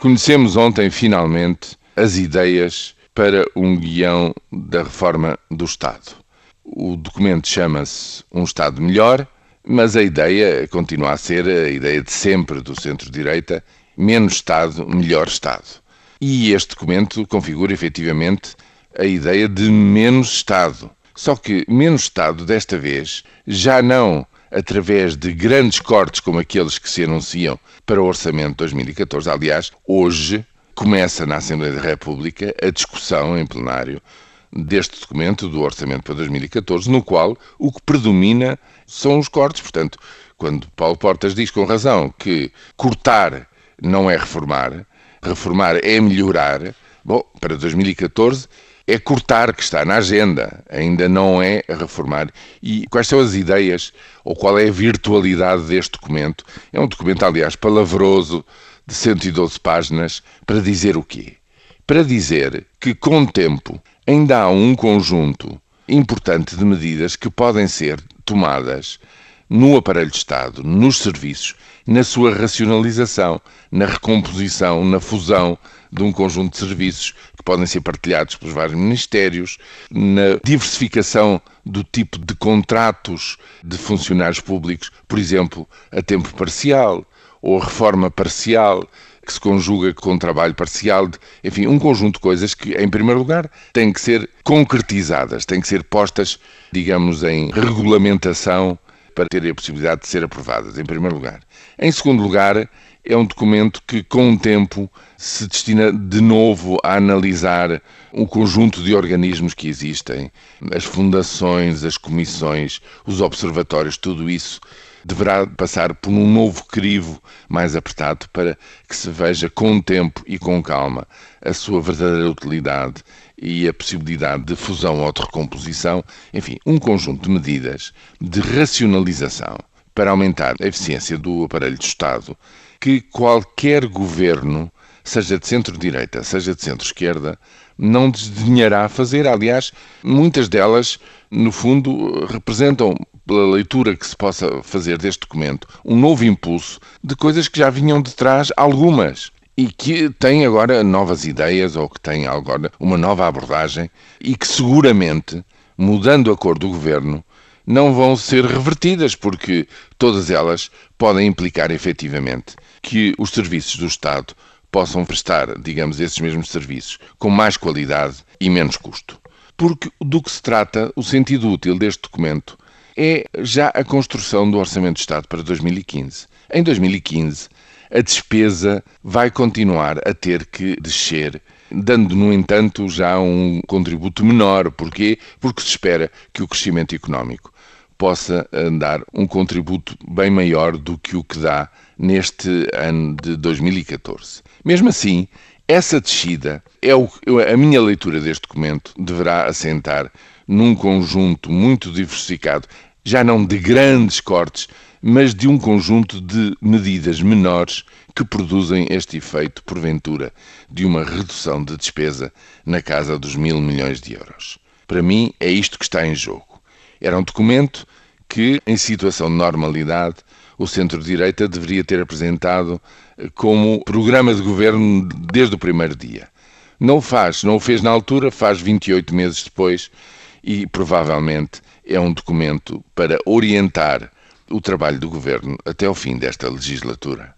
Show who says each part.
Speaker 1: Conhecemos ontem, finalmente, as ideias para um guião da reforma do Estado. O documento chama-se Um Estado Melhor, mas a ideia continua a ser a ideia de sempre do centro-direita: menos Estado, melhor Estado. E este documento configura efetivamente a ideia de menos Estado. Só que menos Estado, desta vez, já não através de grandes cortes como aqueles que se anunciam para o Orçamento de 2014. Aliás, hoje começa na Assembleia da República a discussão em plenário deste documento do Orçamento para 2014, no qual o que predomina são os cortes. Portanto, quando Paulo Portas diz com razão que cortar não é reformar, reformar é melhorar, bom, para 2014 é cortar que está na agenda, ainda não é reformar. E quais são as ideias ou qual é a virtualidade deste documento? É um documento, aliás, palavroso, de 112 páginas, para dizer o quê? Para dizer que, com o tempo, ainda há um conjunto importante de medidas que podem ser tomadas no aparelho de Estado, nos serviços, na sua racionalização, na recomposição, na fusão de um conjunto de serviços que podem ser partilhados pelos vários ministérios, na diversificação do tipo de contratos de funcionários públicos, por exemplo, a tempo parcial ou a reforma parcial que se conjuga com trabalho parcial, enfim, um conjunto de coisas que, em primeiro lugar, têm que ser concretizadas, têm que ser postas, digamos, em regulamentação para terem a possibilidade de ser aprovadas, em primeiro lugar. Em segundo lugar, é um documento que, com o tempo, se destina de novo a analisar um conjunto de organismos que existem, as fundações, as comissões, os observatórios, tudo isso deverá passar por um novo crivo mais apertado para que se veja com o tempo e com calma a sua verdadeira utilidade e a possibilidade de fusão ou de recomposição, enfim, um conjunto de medidas de racionalização para aumentar a eficiência do aparelho de Estado que qualquer governo, seja de centro-direita, seja de centro-esquerda, não desdenhará fazer. Aliás, muitas delas, no fundo, representam, pela leitura que se possa fazer deste documento, um novo impulso de coisas que já vinham de trás, algumas, e que têm agora novas ideias ou que têm agora uma nova abordagem e que seguramente, mudando a cor do governo, não vão ser revertidas, porque todas elas podem implicar efetivamente que os serviços do Estado possam prestar, digamos, esses mesmos serviços com mais qualidade e menos custo. Porque do que se trata, o sentido útil deste documento é já a construção do Orçamento de Estado para 2015. Em 2015, a despesa vai continuar a ter que descer, dando, no entanto, já um contributo menor. Porquê? Porque se espera que o crescimento económico possa dar um contributo bem maior do que o que dá neste ano de 2014. Mesmo assim, essa descida é o, a minha leitura deste documento deverá assentar num conjunto muito diversificado, já não de grandes cortes, mas de um conjunto de medidas menores que produzem este efeito, porventura, de uma redução de despesa na casa dos mil milhões de euros. Para mim, é isto que está em jogo. Era um documento que, em situação de normalidade, o centro-direita deveria ter apresentado eh, como programa de governo desde o primeiro dia. Não o faz, não o fez na altura, faz 28 meses depois e provavelmente é um documento para orientar o trabalho do governo até ao fim desta legislatura.